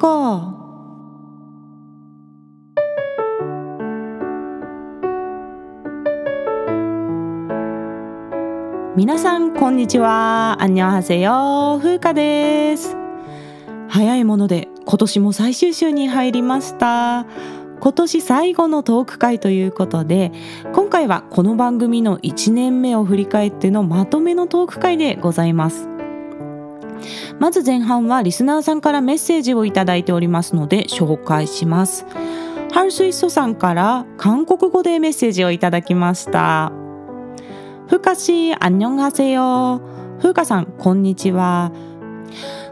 こう。皆さんこんにちは。アンニョンハセヨ風花です。早いもので今年も最終週に入りました。今年最後のトーク会ということで今回はこの番組の1年目を振り返ってのまとめのトーク会でございます。まず前半はリスナーさんからメッセージをいただいておりますので紹介しますハルスイッソさんから韓国語でメッセージをいただきましたふかし、안녕하세 요。 ふうかさん、こんにちは。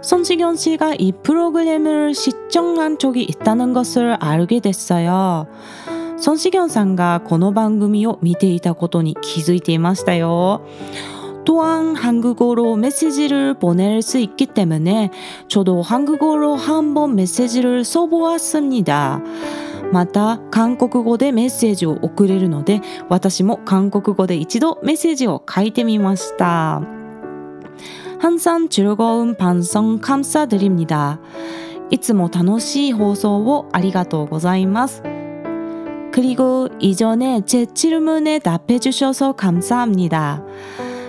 손시경씨가이프로그램을시청한적이있다는것을알게됐어요孫志元さんがこの番組を見ていたことに気づいていましたよ。 또한한국어로메시지를보낼수있기때문에저도한국어로한번메시지를써보았습니다また韓国語でメッセージを送れるので私も韓国語で一度メッセージを書いてみました항상즐거운방송감사드립니다いつも楽しい放送をありがとうございます그리고이전에제질문에답해주셔서감사합니다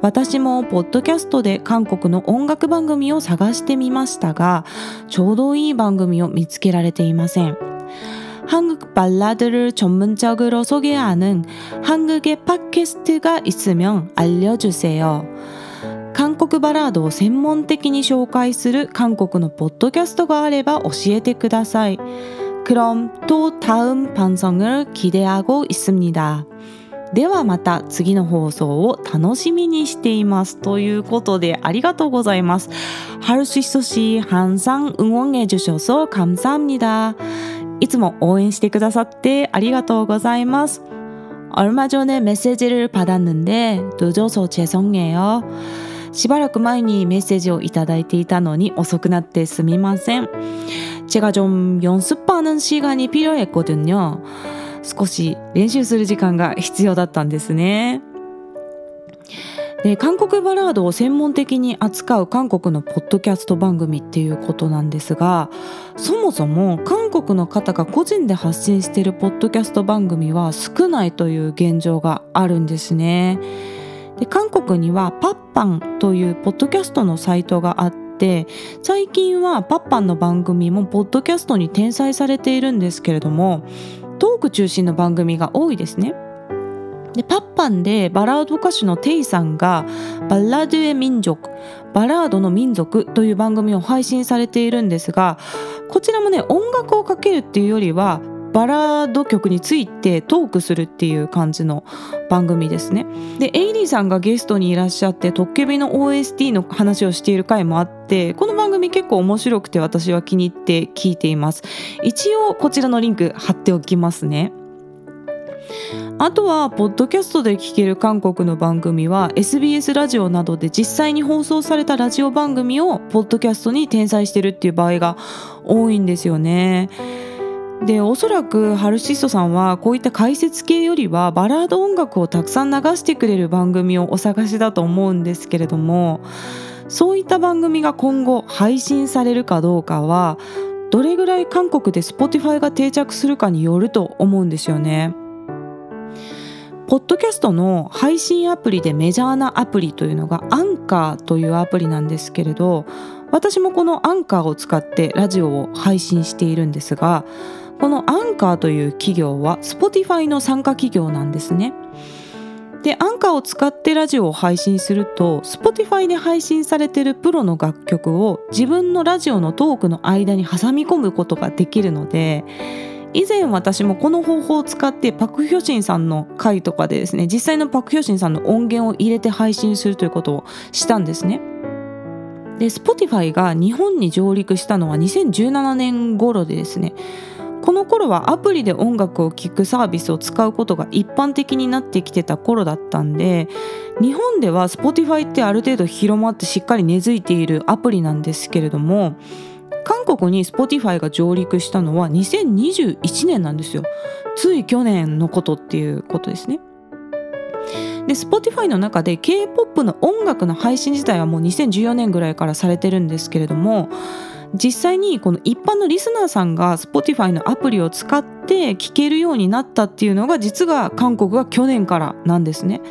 私もポッドキャストで韓国の音楽番組を探してみましたがちょうどいい番組を見つけられていません한국발라드를전문적으로소개하는한국의팟캐스트가있으면알려주세요韓国バラードを専門的に紹介する韓国のポッドキャストがあれば教えてください。그럼또다음방송을기대하고있습니다 ではまた次の放送を楽しみにしていますということでありがとうございます할수있어시항상응원해주셔서감사합니다いつも応援してくださってありがとうございます얼마전에메시지를받았는데늦어서죄송해요しばらく前にメッセージをいただいていたのに遅くなってすみません。제가좀연습하는시간이필요했거든요 少し練習する時間が必要だったんですね。で韓国バラードを専門的に扱う韓国のポッドキャスト番組っていうことなんですがそもそも韓国の方が個人で発信しているポッドキャスト番組は少ないという現状があるんですね。で韓国にはパッパンというポッドキャストのサイトがあって最近はパッパンの番組もポッドキャストに転載されているんですけれどもトーク中心の番組が多いですね。でパッパンでバラード歌手のテイさんが「バラドゥエ民族」「バラードの民族」という番組を配信されているんですがこちらもね音楽をかけるっていうよりはバラード曲についてトークするっていう感じの番組ですね。でエイリーさんがゲストにいらっしゃってトッケビの OST の話をしている回もあってこの番組結構面白くて私は気に入って聞いています。一応こちらのリンク貼っておきますね。あとはポッドキャストで聴ける韓国の番組は SBS ラジオなどで実際に放送されたラジオ番組をポッドキャストに転載してるっていう場合が多いんですよね。でおそらくハルシストさんはこういった解説系よりはバラード音楽をたくさん流してくれる番組をお探しだと思うんですけれどもそういった番組が今後配信されるかどうかはどれぐらい韓国で Spotify が定着するかによると思うんですよね。ポッドキャストの配信アプリでメジャーなアプリというのがアンカーというアプリなんですけれど私もこのアンカーを使ってラジオを配信しているんですがこのアンカーという企業は Spotify の参加企業なんですね。でアンカーを使ってラジオを配信すると Spotify で配信されてるプロの楽曲を自分のラジオのトークの間に挟み込むことができるので以前私もこの方法を使ってパク・ヒョシンさんの回とかでですね実際のパク・ヒョシンさんの音源を入れて配信するということをしたんですね。で Spotify が日本に上陸したのは2017年頃でですねこの頃はアプリで音楽を聴くサービスを使うことが一般的になってきてた頃だったんで日本では Spotify ってある程度広まってしっかり根付いているアプリなんですけれども韓国に Spotify が上陸したのは2021年なんですよ。つい去年のことっていうことですね。で Spotify の中で K-POP の音楽の配信自体はもう2014年ぐらいからされてるんですけれども実際にこの一般のリスナーさんが Spotify のアプリを使って聴けるようになったっていうのが実は韓国は去年からなんですね。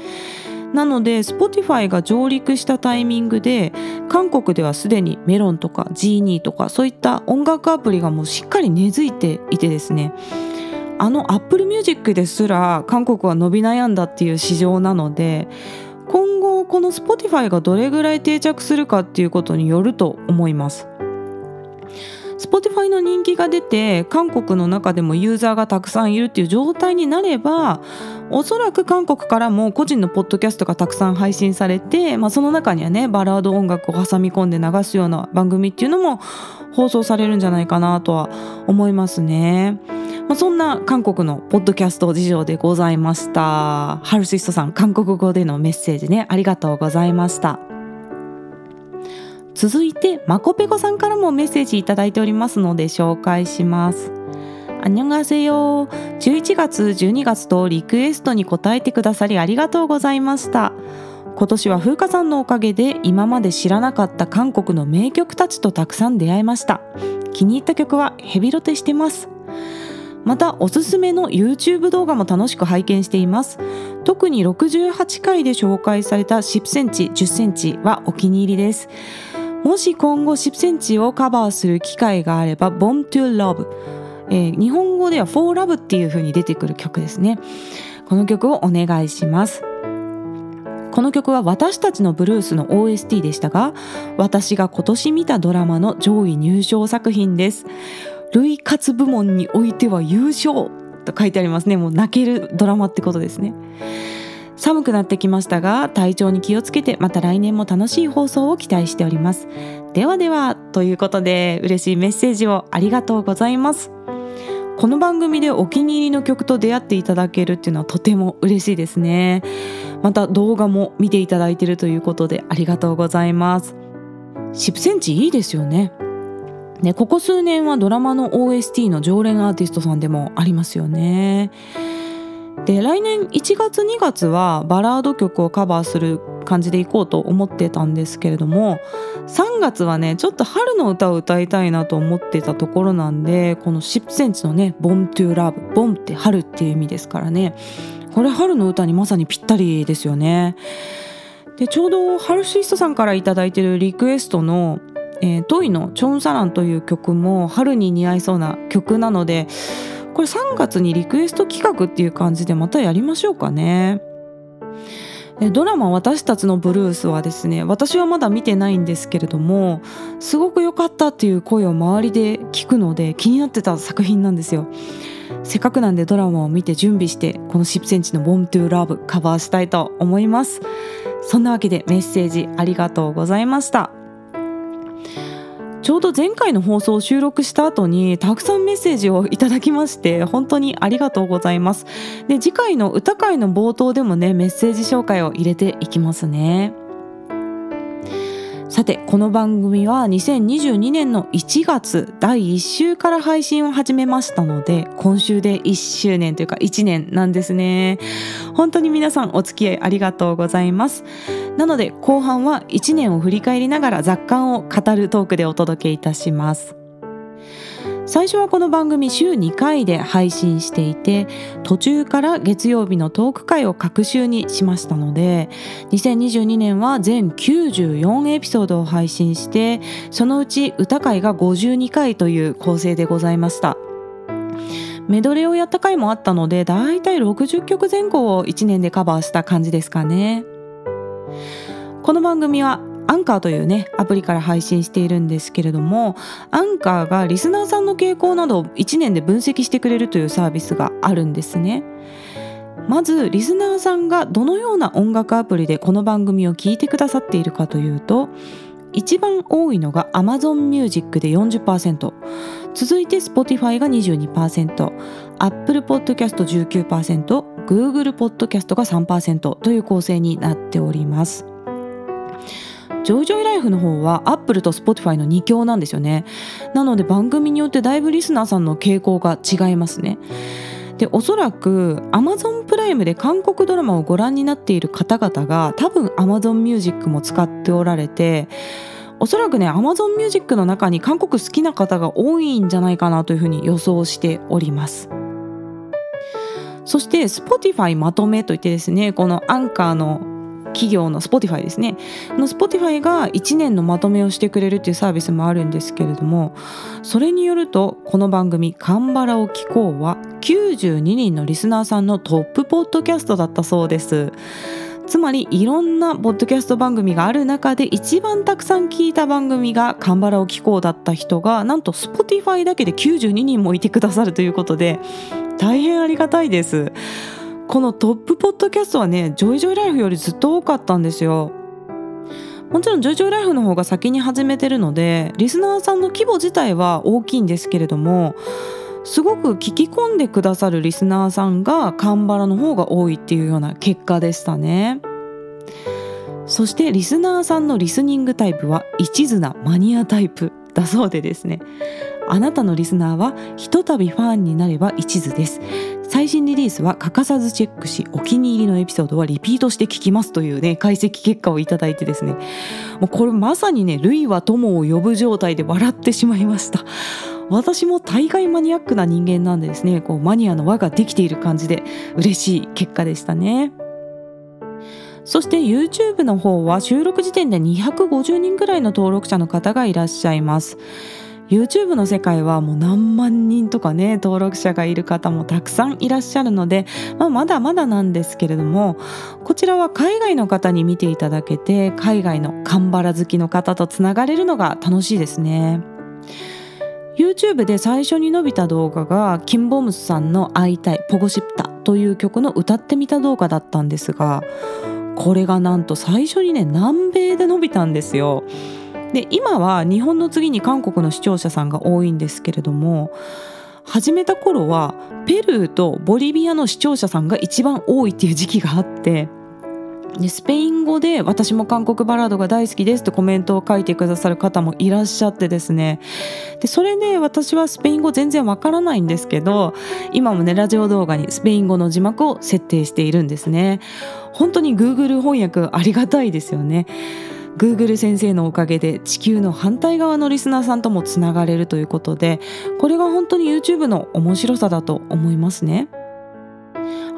なので Spotify が上陸したタイミングで韓国ではすでにメロンとか G2 とかそういった音楽アプリがもうしっかり根付いていてですねあの Apple Music ですら韓国は伸び悩んだっていう市場なので今後この Spotify がどれぐらい定着するかっていうことによると思います。Spotify の人気が出て韓国の中でもユーザーがたくさんいるっていう状態になればおそらく韓国からも個人のポッドキャストがたくさん配信されて、まあ、その中にはねバラード音楽を挟み込んで流すような番組っていうのも放送されるんじゃないかなとは思いますね。まあ、そんな韓国のポッドキャスト事情でございました。ハルシストさん、韓国語でのメッセージね、ありがとうございました。続いてマコペコさんからもメッセージいただいておりますので紹介します。あにょがせよ11月12月とリクエストに答えてくださりありがとうございました。今年は風花さんのおかげで今まで知らなかった韓国の名曲たちとたくさん出会えました。気に入った曲はヘビロテしてます。またおすすめの YouTube 動画も楽しく拝見しています。特に68回で紹介された10センチ10センチはお気に入りです。もし今後10センチをカバーする機会があれば Born to Love、えー、日本語では For Love っていう風に出てくる曲ですね。この曲をお願いします。この曲は私たちのブルースの OST でしたが私が今年見たドラマの上位入賞作品です。類活部門においては優勝と書いてありますね。もう泣けるドラマってことですね。寒くなってきましたが体調に気をつけてまた来年も楽しい放送を期待しております。ではではということで嬉しいメッセージをありがとうございます。この番組でお気に入りの曲と出会っていただけるっていうのはとても嬉しいですね。また動画も見ていただいているということでありがとうございます。10センチいいですよね。ねここ数年はドラマの OST の常連アーティストさんでもありますよね。で来年1月2月はバラード曲をカバーする感じでいこうと思ってたんですけれども3月はねちょっと春の歌を歌いたいなと思ってたところなんでこの10センチのね「ボントゥラブ」「ボン」って春っていう意味ですからねこれ春の歌にまさにぴったりですよね。でちょうどハルシストさんから頂いてるリクエストの「えー、トイのチョンサラン」という曲も春に似合いそうな曲なのでこれ3月にリクエスト企画っていう感じでまたやりましょうかね。ドラマ「私たちのブルース」はですね私はまだ見てないんですけれどもすごく良かったっていう声を周りで聞くので気になってた作品なんですよ。せっかくなんでドラマを見て準備してこの10センチの「Born to Love」カバーしたいと思います。そんなわけでメッセージありがとうございました。ちょうど前回の放送を収録した後にたくさんメッセージをいただきまして本当にありがとうございます。で次回の歌会の冒頭でもねメッセージ紹介を入れていきますね。さてこの番組は2022年の1月第1週から配信を始めましたので今週で1周年というか1年なんですね。本当に皆さんお付き合いありがとうございます。なので後半は1年を振り返りながら雑感を語るトークでお届けいたします。最初はこの番組週2回で配信していて途中から月曜日のトーク会を各週にしましたので2022年は全94エピソードを配信してそのうち歌会が52回という構成でございました。メドレーをやった回もあったのでだいたい60曲前後を1年でカバーした感じですかね。この番組はアンカーというねアプリから配信しているんですけれどもアンカーがリスナーさんの傾向などを1年で分析してくれるというサービスがあるんですね。まずリスナーさんがどのような音楽アプリでこの番組を聞いてくださっているかというと一番多いのが Amazon Music で40%続いて Spotify が22% Apple Podcast 19% Google Podcast が3%という構成になっております。ジョイジョイライフの方は Apple と Spotify の2強なんですよね。なので番組によってだいぶリスナーさんの傾向が違いますね。でおそらく Amazon プライムで韓国ドラマをご覧になっている方々が多分 Amazon Music も使っておられておそらくね Amazon Music の中に韓国好きな方が多いんじゃないかなというふうに予想しております。そして Spotify まとめといってですねこのアンカーの企業の Spotify ですね。の Spotify が1年のまとめをしてくれるっていうサービスもあるんですけれどもそれによるとこの番組「カンバラを聞こう」は92人のリスナーさんのトップポッドキャストだったそうです。つまりいろんなポッドキャスト番組がある中で一番たくさん聞いた番組が「カンバラを聞こう」だった人がなんと Spotify だけで92人もいてくださるということで大変ありがたいです。このトップポッドキャストはねジョイジョイライフよりずっと多かったんですよ。もちろんジョイジョイライフの方が先に始めてるのでリスナーさんの規模自体は大きいんですけれどもすごく聞き込んでくださるリスナーさんがカンバラの方が多いっていうような結果でしたね。そしてリスナーさんのリスニングタイプは一途なマニアタイプ。だそうでですね。あなたのリスナーはひとたびファンになれば一途です。最新リリースは欠かさずチェックしお気に入りのエピソードはリピートして聞きますというね解析結果をいただいてですね。もうこれまさにね類は友を呼ぶ状態で笑ってしまいました。私も大概マニアックな人間なんでですね。こうマニアの輪ができている感じで嬉しい結果でしたね。そして YouTube の方は収録時点で250人くらいの登録者の方がいらっしゃいます YouTube の世界はもう何万人とかね登録者がいる方もたくさんいらっしゃるので、まあ、まだまだなんですけれどもこちらは海外の方に見ていただけて海外のカンバラ好きの方とつながれるのが楽しいですね。YouTube で最初に伸びた動画がキンボムスさんの「会いたいポゴシプタ」という曲の歌ってみた動画だったんですがこれがなんと最初にね南米で伸びたんですよ。で今は日本の次に韓国の視聴者さんが多いんですけれども始めた頃はペルーとボリビアの視聴者さんが一番多いっていう時期があってでスペイン語で私も韓国バラードが大好きですってコメントを書いてくださる方もいらっしゃってですね。でそれで私はスペイン語全然わからないんですけど今もねラジオ動画にスペイン語の字幕を設定しているんですね。本当に Google 翻訳ありがたいですよね。Google 先生のおかげで地球の反対側のリスナーさんともつながれるということでこれが本当に YouTube の面白さだと思いますね。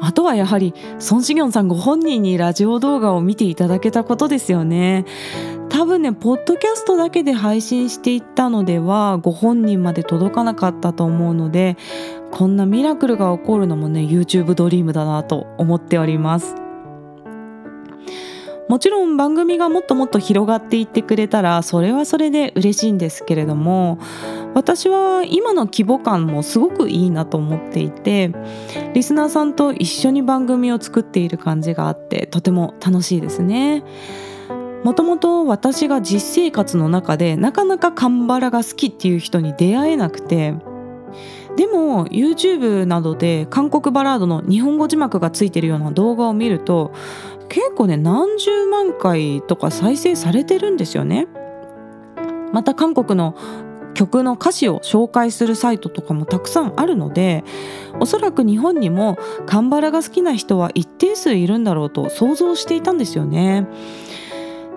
あとはやはりソン・シギョンさんご本人にラジオ動画を見ていただけたことですよね。多分ねポッドキャストだけで配信していったのではご本人まで届かなかったと思うのでこんなミラクルが起こるのもね YouTube ドリームだなと思っております。もちろん番組がもっともっと広がっていってくれたらそれはそれで嬉しいんですけれども私は今の規模感もすごくいいなと思っていてリスナーさんと一緒に番組を作っている感じがあってとても楽しいですね。もともと私が実生活の中でなかなかカンバラが好きっていう人に出会えなくてでも YouTube などで韓国バラードの日本語字幕がついてるような動画を見ると結構ね何十万回とか再生されてるんですよね。また韓国の曲の歌詞を紹介するサイトとかもたくさんあるのでおそらく日本にもカンバラが好きな人は一定数いるんだろうと想像していたんですよね。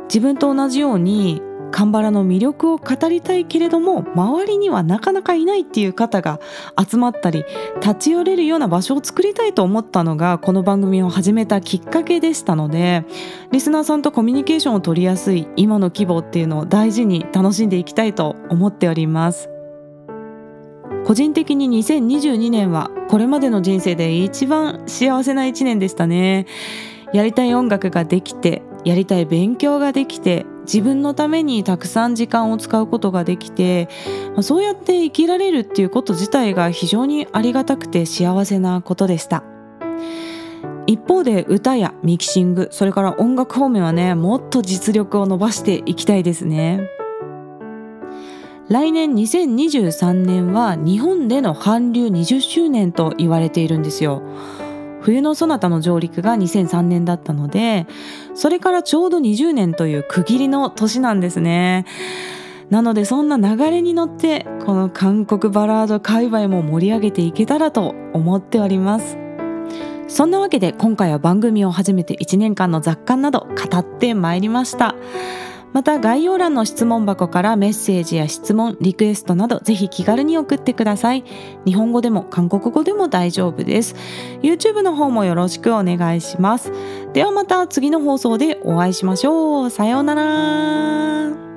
自分と同じようにカンバラの魅力を語りたいけれども周りにはなかなかいないっていう方が集まったり立ち寄れるような場所を作りたいと思ったのがこの番組を始めたきっかけでしたのでリスナーさんとコミュニケーションを取りやすい今の規模っていうのを大事に楽しんでいきたいと思っております。個人的に2022年はこれまでの人生で一番幸せな一年でしたね。やりたい音楽ができてやりたい勉強ができて自分のためにたくさん時間を使うことができてそうやって生きられるっていうこと自体が非常にありがたくて幸せなことでした。一方で歌やミキシングそれから音楽方面はねもっと実力を伸ばしていきたいですね。来年2023年は日本での韓流20周年と言われているんですよ。冬のそなたの上陸が2003年だったのでそれからちょうど20年という区切りの年なんですね。なのでそんな流れに乗ってこの韓国バラード界隈も盛り上げていけたらと思っております。そんなわけで今回は番組を始めて1年間の雑感など語ってまいりました。また概要欄の質問箱からメッセージや質問リクエストなどぜひ気軽に送ってください。日本語でも韓国語でも大丈夫です。YouTube の方もよろしくお願いします。ではまた次の放送でお会いしましょう。さようなら。